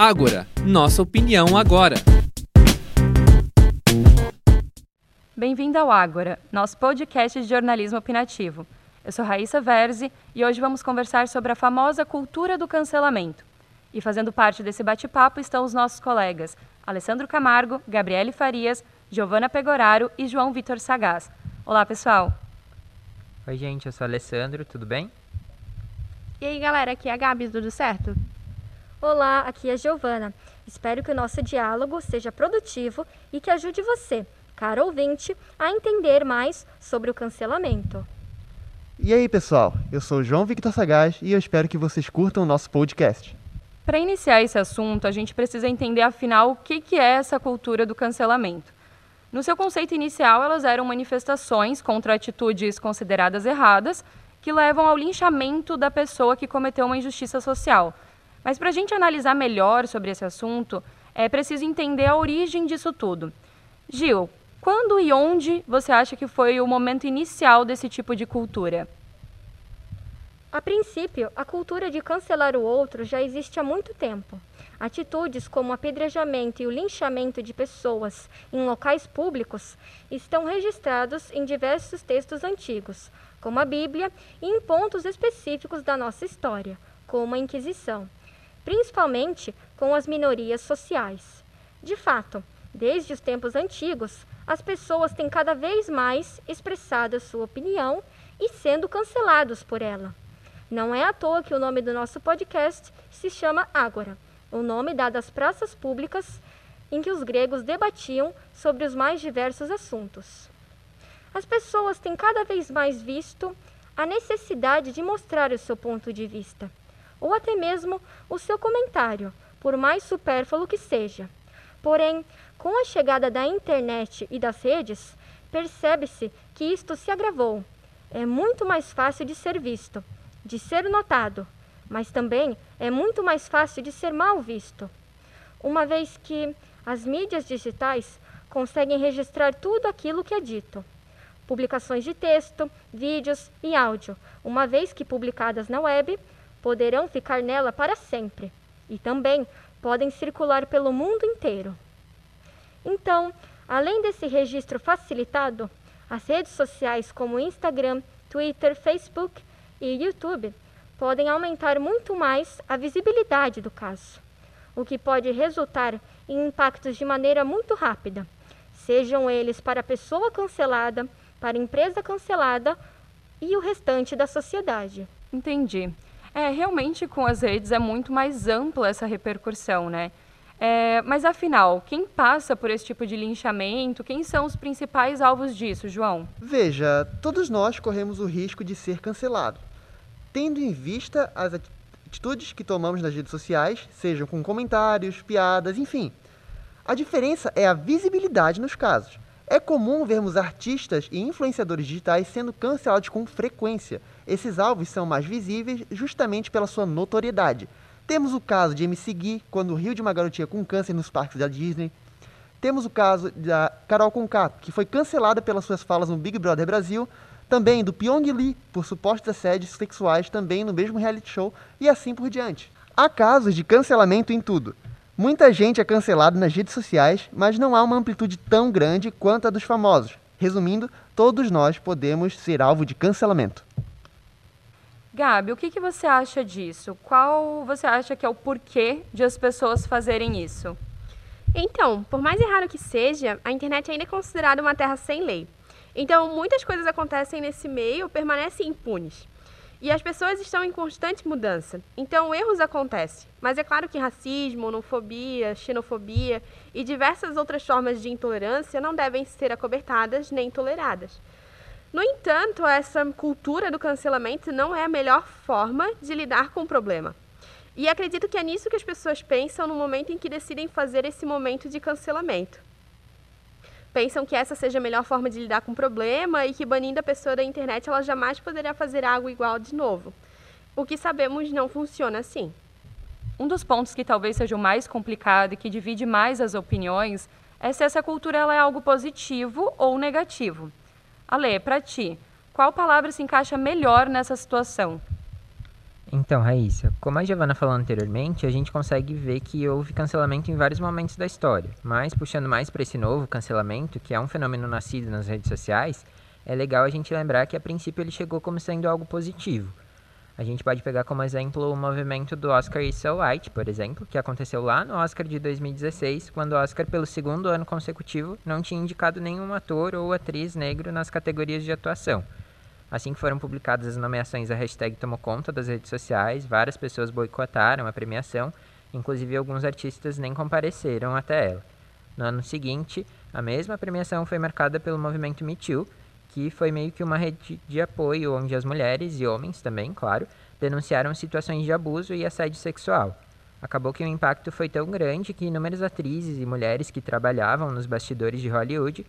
Ágora, nossa opinião agora. Bem-vindo ao Ágora, nosso podcast de jornalismo opinativo. Eu sou Raíssa Verzi e hoje vamos conversar sobre a famosa cultura do cancelamento. E fazendo parte desse bate-papo estão os nossos colegas Alessandro Camargo, Gabriele Farias, Giovana Pegoraro e João Vitor Sagaz. Olá, pessoal! Oi, gente, eu sou Alessandro, tudo bem? E aí, galera, aqui é a Gabi, tudo certo? Olá, aqui é a Giovana. Espero que o nosso diálogo seja produtivo e que ajude você, caro ouvinte, a entender mais sobre o cancelamento. E aí, pessoal? Eu sou o João Victor Sagaz e eu espero que vocês curtam o nosso podcast. Para iniciar esse assunto, a gente precisa entender, afinal, o que é essa cultura do cancelamento. No seu conceito inicial, elas eram manifestações contra atitudes consideradas erradas que levam ao linchamento da pessoa que cometeu uma injustiça social. Mas para a gente analisar melhor sobre esse assunto, é preciso entender a origem disso tudo. Gil, quando e onde você acha que foi o momento inicial desse tipo de cultura? A princípio, a cultura de cancelar o outro já existe há muito tempo. Atitudes como o apedrejamento e o linchamento de pessoas em locais públicos estão registrados em diversos textos antigos, como a Bíblia, e em pontos específicos da nossa história, como a Inquisição, principalmente com as minorias sociais. De fato, desde os tempos antigos, as pessoas têm cada vez mais expressado a sua opinião e sendo cancelados por ela. Não é à toa que o nome do nosso podcast se chama Ágora o nome dado às praças públicas em que os gregos debatiam sobre os mais diversos assuntos. As pessoas têm cada vez mais visto a necessidade de mostrar o seu ponto de vista, ou até mesmo o seu comentário, por mais supérfluo que seja. Porém, com a chegada da internet e das redes, percebe-se que isto se agravou. É muito mais fácil de ser visto, de ser notado, mas também é muito mais fácil de ser mal visto, uma vez que as mídias digitais conseguem registrar tudo aquilo que é dito. Publicações de texto, vídeos e áudio, uma vez que publicadas na web, poderão ficar nela para sempre e também podem circular pelo mundo inteiro. Então, além desse registro facilitado, as redes sociais como Instagram, Twitter, Facebook e YouTube podem aumentar muito mais a visibilidade do caso, o que pode resultar em impactos de maneira muito rápida, sejam eles para a pessoa cancelada, para a empresa cancelada e o restante da sociedade. Entendi. É, realmente com as redes é muito mais ampla essa repercussão, né? É, mas afinal, quem passa por esse tipo de linchamento? Quem são os principais alvos disso, João? Veja, todos nós corremos o risco de ser cancelado tendo em vista as atitudes que tomamos nas redes sociais, sejam com comentários, piadas, enfim. A diferença é a visibilidade nos casos. É comum vermos artistas e influenciadores digitais sendo cancelados com frequência. Esses alvos são mais visíveis justamente pela sua notoriedade. Temos o caso de MC Gui, quando riu de uma garotinha com câncer nos parques da Disney. Temos o caso da Carol Conká, que foi cancelada pelas suas falas no Big Brother Brasil, também do Pyong Lee, por supostos assédios sexuais também no mesmo reality show, e assim por diante. Há casos de cancelamento em tudo. Muita gente é cancelada nas redes sociais, mas não há uma amplitude tão grande quanto a dos famosos. Resumindo, todos nós podemos ser alvo de cancelamento. Gabi, o que, que você acha disso? Qual você acha que é o porquê de as pessoas fazerem isso? Então, por mais errado que seja, a internet ainda é considerada uma terra sem lei. Então, muitas coisas acontecem nesse meio, permanecem impunes. E as pessoas estão em constante mudança. Então, erros acontecem. Mas é claro que racismo, homofobia, xenofobia e diversas outras formas de intolerância não devem ser acobertadas nem toleradas. No entanto, essa cultura do cancelamento não é a melhor forma de lidar com o problema. E acredito que é nisso que as pessoas pensam no momento em que decidem fazer esse momento de cancelamento pensam que essa seja a melhor forma de lidar com o problema e que banindo a pessoa da internet ela jamais poderá fazer algo igual de novo. O que sabemos não funciona assim. Um dos pontos que talvez seja o mais complicado e que divide mais as opiniões é se essa cultura é algo positivo ou negativo. Ale, para ti, qual palavra se encaixa melhor nessa situação? Então, Raíssa, como a Giovana falou anteriormente, a gente consegue ver que houve cancelamento em vários momentos da história, mas puxando mais para esse novo cancelamento, que é um fenômeno nascido nas redes sociais, é legal a gente lembrar que a princípio ele chegou como sendo algo positivo. A gente pode pegar como exemplo o movimento do Oscar Is So White, por exemplo, que aconteceu lá no Oscar de 2016, quando o Oscar, pelo segundo ano consecutivo, não tinha indicado nenhum ator ou atriz negro nas categorias de atuação. Assim que foram publicadas as nomeações, a hashtag tomou conta das redes sociais, várias pessoas boicotaram a premiação, inclusive alguns artistas nem compareceram até ela. No ano seguinte, a mesma premiação foi marcada pelo movimento Me Too, que foi meio que uma rede de apoio onde as mulheres e homens também, claro, denunciaram situações de abuso e assédio sexual. Acabou que o impacto foi tão grande que inúmeras atrizes e mulheres que trabalhavam nos bastidores de Hollywood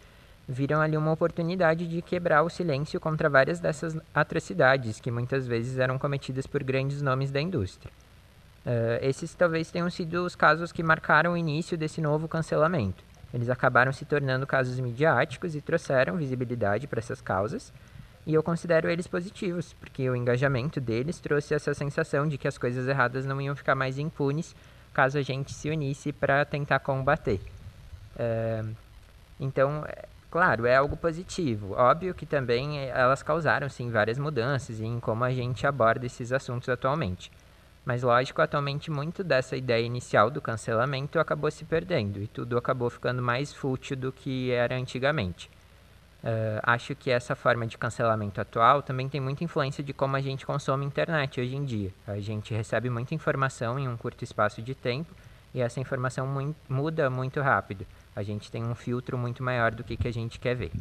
viram ali uma oportunidade de quebrar o silêncio contra várias dessas atrocidades que muitas vezes eram cometidas por grandes nomes da indústria. Uh, esses talvez tenham sido os casos que marcaram o início desse novo cancelamento. Eles acabaram se tornando casos midiáticos e trouxeram visibilidade para essas causas, e eu considero eles positivos, porque o engajamento deles trouxe essa sensação de que as coisas erradas não iam ficar mais impunes caso a gente se unisse para tentar combater. Uh, então, Claro, é algo positivo. Óbvio que também eh, elas causaram sim várias mudanças em como a gente aborda esses assuntos atualmente. Mas lógico, atualmente muito dessa ideia inicial do cancelamento acabou se perdendo e tudo acabou ficando mais fútil do que era antigamente. Uh, acho que essa forma de cancelamento atual também tem muita influência de como a gente consome internet hoje em dia. A gente recebe muita informação em um curto espaço de tempo e essa informação mu muda muito rápido a gente tem um filtro muito maior do que, que a gente quer ver.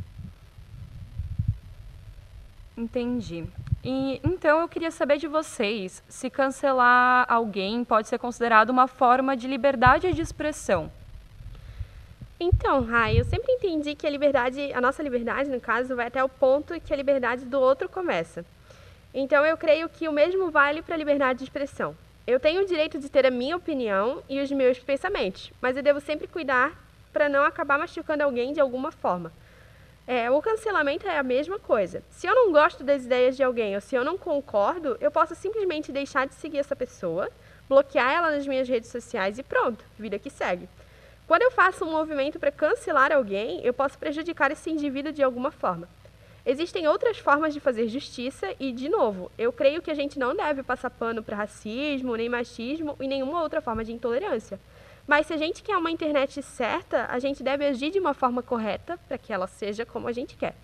Entendi. E, então eu queria saber de vocês se cancelar alguém pode ser considerado uma forma de liberdade de expressão. Então, Rai, eu sempre entendi que a liberdade, a nossa liberdade, no caso, vai até o ponto que a liberdade do outro começa. Então eu creio que o mesmo vale para a liberdade de expressão. Eu tenho o direito de ter a minha opinião e os meus pensamentos, mas eu devo sempre cuidar para não acabar machucando alguém de alguma forma. É, o cancelamento é a mesma coisa. Se eu não gosto das ideias de alguém ou se eu não concordo, eu posso simplesmente deixar de seguir essa pessoa, bloquear ela nas minhas redes sociais e pronto, vida que segue. Quando eu faço um movimento para cancelar alguém, eu posso prejudicar esse indivíduo de alguma forma. Existem outras formas de fazer justiça e, de novo, eu creio que a gente não deve passar pano para racismo, nem machismo e nenhuma outra forma de intolerância. Mas se a gente quer uma internet certa, a gente deve agir de uma forma correta para que ela seja como a gente quer.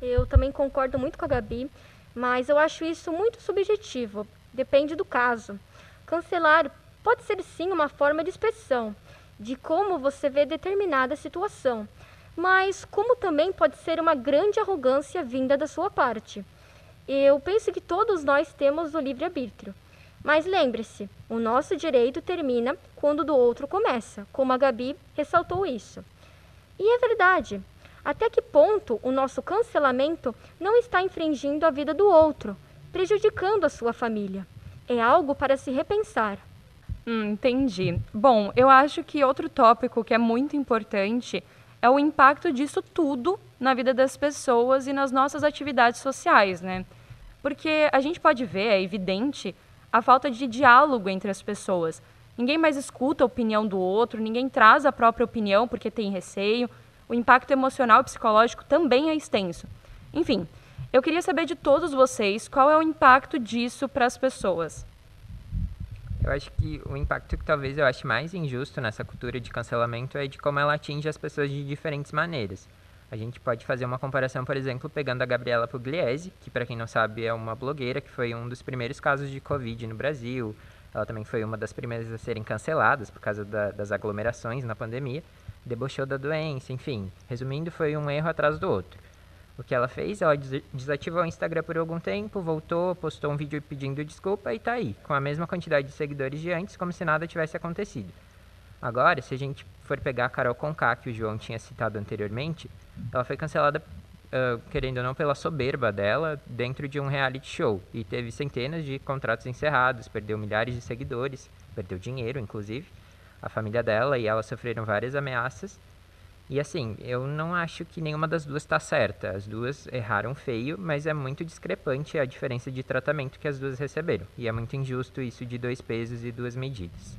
Eu também concordo muito com a Gabi, mas eu acho isso muito subjetivo. Depende do caso. Cancelar pode ser sim uma forma de expressão de como você vê determinada situação, mas como também pode ser uma grande arrogância vinda da sua parte. Eu penso que todos nós temos o livre-arbítrio. Mas lembre-se, o nosso direito termina quando o do outro começa, como a Gabi ressaltou isso. E é verdade. Até que ponto o nosso cancelamento não está infringindo a vida do outro, prejudicando a sua família? É algo para se repensar. Hum, entendi. Bom, eu acho que outro tópico que é muito importante é o impacto disso tudo na vida das pessoas e nas nossas atividades sociais, né? Porque a gente pode ver, é evidente, a falta de diálogo entre as pessoas. Ninguém mais escuta a opinião do outro, ninguém traz a própria opinião porque tem receio. O impacto emocional e psicológico também é extenso. Enfim, eu queria saber de todos vocês qual é o impacto disso para as pessoas. Eu acho que o impacto que talvez eu ache mais injusto nessa cultura de cancelamento é de como ela atinge as pessoas de diferentes maneiras. A gente pode fazer uma comparação, por exemplo, pegando a Gabriela Pugliese, que para quem não sabe é uma blogueira que foi um dos primeiros casos de Covid no Brasil. Ela também foi uma das primeiras a serem canceladas por causa da, das aglomerações na pandemia. Debochou da doença, enfim. Resumindo, foi um erro atrás do outro. O que ela fez? Ela desativou o Instagram por algum tempo, voltou, postou um vídeo pedindo desculpa e tá aí, com a mesma quantidade de seguidores de antes, como se nada tivesse acontecido. Agora, se a gente for pegar a Carol Conká, que o João tinha citado anteriormente, ela foi cancelada, uh, querendo ou não, pela soberba dela dentro de um reality show. E teve centenas de contratos encerrados, perdeu milhares de seguidores, perdeu dinheiro, inclusive. A família dela e ela sofreram várias ameaças. E assim, eu não acho que nenhuma das duas está certa. As duas erraram feio, mas é muito discrepante a diferença de tratamento que as duas receberam. E é muito injusto isso de dois pesos e duas medidas.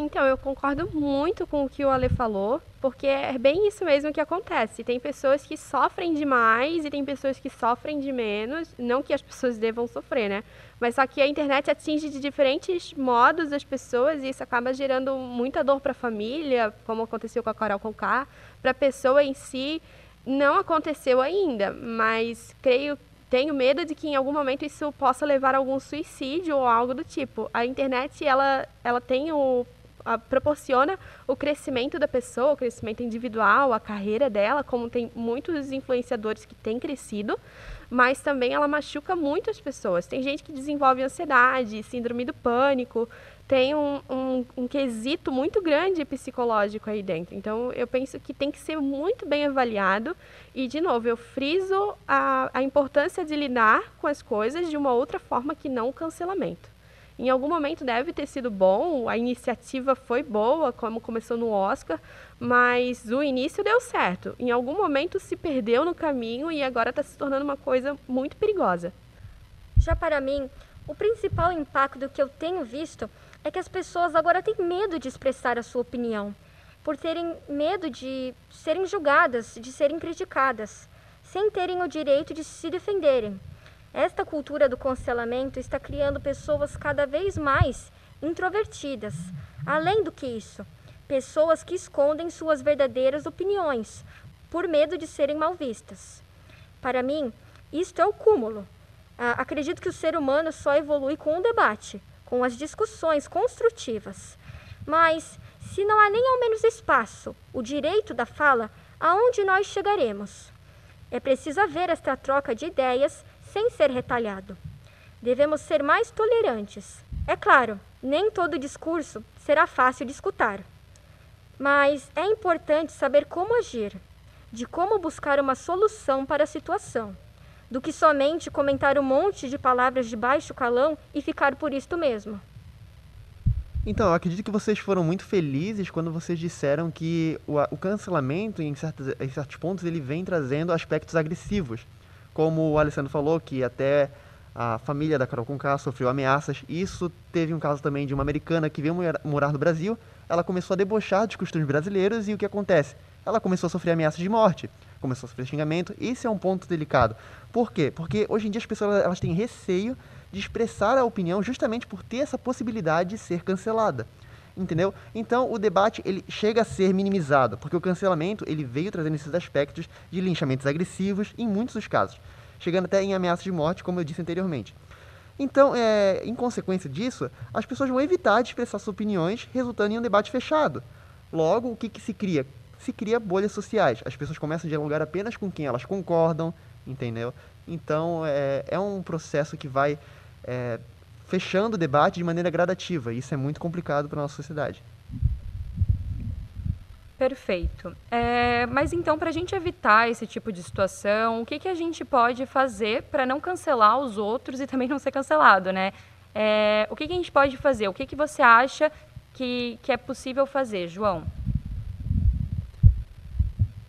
Então, eu concordo muito com o que o Ale falou, porque é bem isso mesmo que acontece. Tem pessoas que sofrem demais e tem pessoas que sofrem de menos. Não que as pessoas devam sofrer, né? Mas só que a internet atinge de diferentes modos as pessoas e isso acaba gerando muita dor para a família, como aconteceu com a Carol Conká. Para a pessoa em si, não aconteceu ainda, mas creio tenho medo de que em algum momento isso possa levar a algum suicídio ou algo do tipo. A internet ela, ela tem o a, proporciona o crescimento da pessoa, o crescimento individual, a carreira dela, como tem muitos influenciadores que têm crescido, mas também ela machuca muito as pessoas. Tem gente que desenvolve ansiedade, síndrome do pânico, tem um, um, um, quesito muito grande psicológico aí dentro. Então, eu penso que tem que ser muito bem avaliado. E, de novo, eu friso a, a importância de lidar com as coisas de uma outra forma que não o cancelamento. Em algum momento deve ter sido bom, a iniciativa foi boa, como começou no Oscar, mas o início deu certo. Em algum momento se perdeu no caminho e agora está se tornando uma coisa muito perigosa. Já para mim, o principal impacto que eu tenho visto é que as pessoas agora têm medo de expressar a sua opinião, por terem medo de serem julgadas, de serem criticadas, sem terem o direito de se defenderem. Esta cultura do cancelamento está criando pessoas cada vez mais introvertidas. Além do que isso, pessoas que escondem suas verdadeiras opiniões por medo de serem mal vistas. Para mim, isto é o cúmulo. Ah, acredito que o ser humano só evolui com o debate, com as discussões construtivas. Mas, se não há nem ao menos espaço, o direito da fala, aonde nós chegaremos? É preciso haver esta troca de ideias sem ser retalhado. Devemos ser mais tolerantes. É claro, nem todo discurso será fácil de escutar. Mas é importante saber como agir, de como buscar uma solução para a situação, do que somente comentar um monte de palavras de baixo calão e ficar por isto mesmo. Então, eu acredito que vocês foram muito felizes quando vocês disseram que o, o cancelamento, em em certos pontos, ele vem trazendo aspectos agressivos como o Alessandro falou, que até a família da Carol Conká sofreu ameaças. Isso teve um caso também de uma americana que veio morar no Brasil. Ela começou a debochar dos costumes brasileiros e o que acontece? Ela começou a sofrer ameaças de morte, começou a sofrer xingamento. Esse é um ponto delicado. Por quê? Porque hoje em dia as pessoas elas têm receio de expressar a opinião justamente por ter essa possibilidade de ser cancelada entendeu? Então o debate ele chega a ser minimizado, porque o cancelamento ele veio trazendo esses aspectos de linchamentos agressivos em muitos dos casos, chegando até em ameaças de morte, como eu disse anteriormente. Então, é, em consequência disso, as pessoas vão evitar de expressar suas opiniões, resultando em um debate fechado. Logo, o que, que se cria? Se cria bolhas sociais. As pessoas começam a dialogar apenas com quem elas concordam, entendeu? Então, é, é um processo que vai é, fechando o debate de maneira gradativa. Isso é muito complicado para a nossa sociedade. Perfeito. É, mas então, para a gente evitar esse tipo de situação, o que, que a gente pode fazer para não cancelar os outros e também não ser cancelado, né? É, o que, que a gente pode fazer? O que, que você acha que, que é possível fazer, João?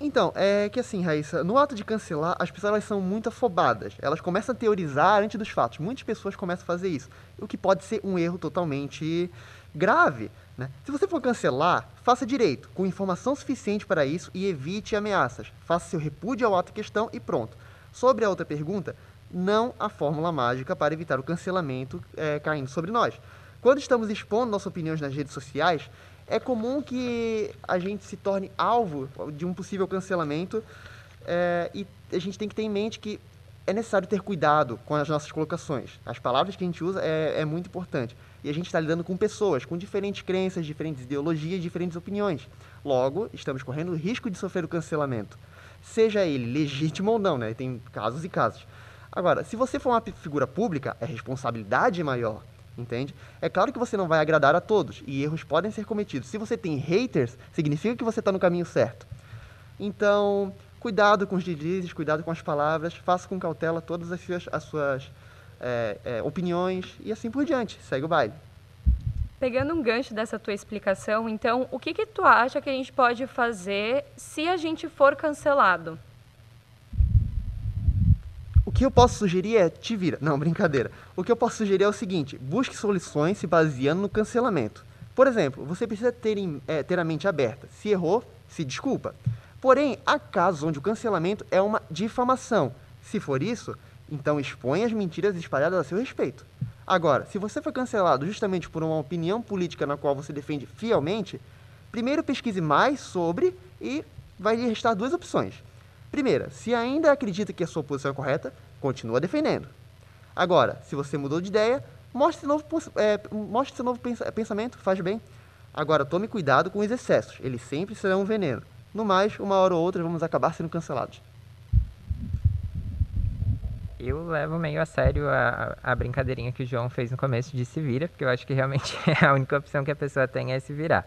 Então, é que assim, Raíssa, no ato de cancelar, as pessoas elas são muito afobadas. Elas começam a teorizar antes dos fatos. Muitas pessoas começam a fazer isso. O que pode ser um erro totalmente grave. Né? Se você for cancelar, faça direito, com informação suficiente para isso e evite ameaças. Faça seu repúdio ao ato em questão e pronto. Sobre a outra pergunta, não há fórmula mágica para evitar o cancelamento é, caindo sobre nós. Quando estamos expondo nossas opiniões nas redes sociais, é comum que a gente se torne alvo de um possível cancelamento é, e a gente tem que ter em mente que é necessário ter cuidado com as nossas colocações. As palavras que a gente usa é, é muito importante. E a gente está lidando com pessoas com diferentes crenças, diferentes ideologias, diferentes opiniões. Logo, estamos correndo o risco de sofrer o cancelamento. Seja ele legítimo ou não, né? Tem casos e casos. Agora, se você for uma figura pública, a responsabilidade é maior entende? É claro que você não vai agradar a todos e erros podem ser cometidos. Se você tem haters, significa que você está no caminho certo. Então, cuidado com os deslizes, cuidado com as palavras, faça com cautela todas as suas, as suas é, é, opiniões e assim por diante. Segue o baile. Pegando um gancho dessa tua explicação, então, o que que tu acha que a gente pode fazer se a gente for cancelado? O que eu posso sugerir é te vira. Não, brincadeira. O que eu posso sugerir é o seguinte: busque soluções se baseando no cancelamento. Por exemplo, você precisa ter, em, é, ter a mente aberta. Se errou, se desculpa. Porém, há casos onde o cancelamento é uma difamação. Se for isso, então expõe as mentiras espalhadas a seu respeito. Agora, se você foi cancelado justamente por uma opinião política na qual você defende fielmente, primeiro pesquise mais sobre e vai lhe restar duas opções. Primeira, se ainda acredita que a sua posição é correta, continua defendendo. Agora, se você mudou de ideia, mostre novo, é, mostre seu novo pensamento, faz bem. Agora, tome cuidado com os excessos, eles sempre serão um veneno. No mais, uma hora ou outra vamos acabar sendo cancelados. Eu levo meio a sério a, a brincadeirinha que o João fez no começo de se vira, porque eu acho que realmente é a única opção que a pessoa tem é se virar.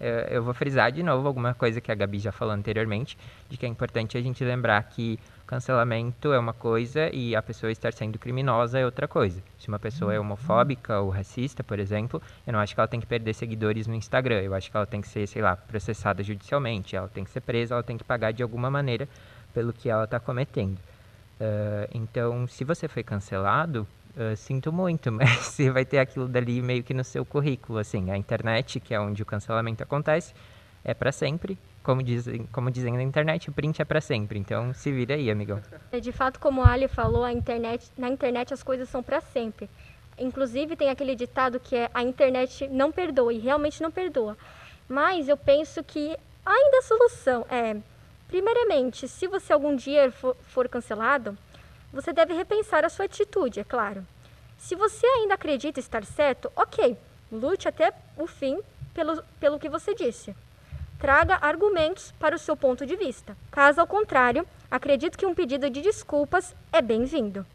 Eu, eu vou frisar de novo alguma coisa que a Gabi já falou anteriormente, de que é importante a gente lembrar que cancelamento é uma coisa e a pessoa estar sendo criminosa é outra coisa. Se uma pessoa é homofóbica ou racista, por exemplo, eu não acho que ela tem que perder seguidores no Instagram. Eu acho que ela tem que ser, sei lá, processada judicialmente, ela tem que ser presa, ela tem que pagar de alguma maneira pelo que ela está cometendo. Uh, então, se você foi cancelado, uh, sinto muito, mas você vai ter aquilo dali meio que no seu currículo, assim, a internet, que é onde o cancelamento acontece, é para sempre. Como dizem, como dizem na internet, o print é para sempre. Então, se vira aí, amigão. É, de fato, como a Ali falou, a internet, na internet as coisas são para sempre. Inclusive, tem aquele ditado que é a internet não perdoa, e realmente não perdoa. Mas eu penso que ainda a solução é Primeiramente, se você algum dia for, for cancelado, você deve repensar a sua atitude, é claro. Se você ainda acredita estar certo, ok, lute até o fim pelo, pelo que você disse. Traga argumentos para o seu ponto de vista. Caso ao contrário, acredito que um pedido de desculpas é bem-vindo.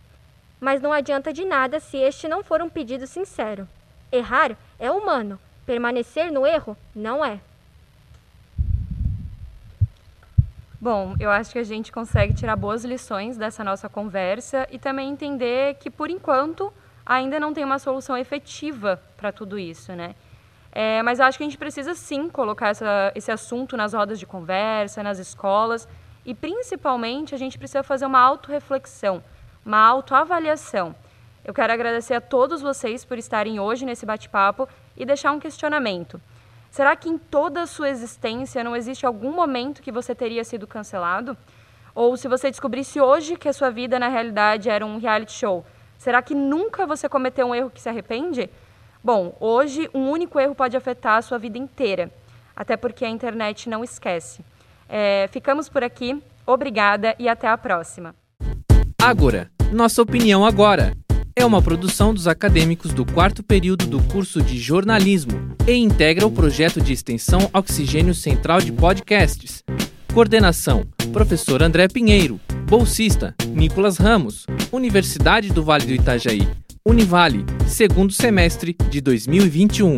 Mas não adianta de nada se este não for um pedido sincero. Errar é humano, permanecer no erro não é. Bom, eu acho que a gente consegue tirar boas lições dessa nossa conversa e também entender que, por enquanto, ainda não tem uma solução efetiva para tudo isso, né? É, mas eu acho que a gente precisa sim colocar essa, esse assunto nas rodas de conversa, nas escolas e principalmente a gente precisa fazer uma autorreflexão, uma autoavaliação. Eu quero agradecer a todos vocês por estarem hoje nesse bate-papo e deixar um questionamento. Será que em toda a sua existência não existe algum momento que você teria sido cancelado? Ou se você descobrisse hoje que a sua vida na realidade era um reality show, será que nunca você cometeu um erro que se arrepende? Bom, hoje um único erro pode afetar a sua vida inteira, até porque a internet não esquece. É, ficamos por aqui, obrigada e até a próxima. Agora, nossa opinião agora é uma produção dos acadêmicos do quarto período do curso de jornalismo e integra o projeto de extensão Oxigênio Central de Podcasts. Coordenação: Professor André Pinheiro. Bolsista: Nicolas Ramos. Universidade do Vale do Itajaí. Univale, segundo semestre de 2021.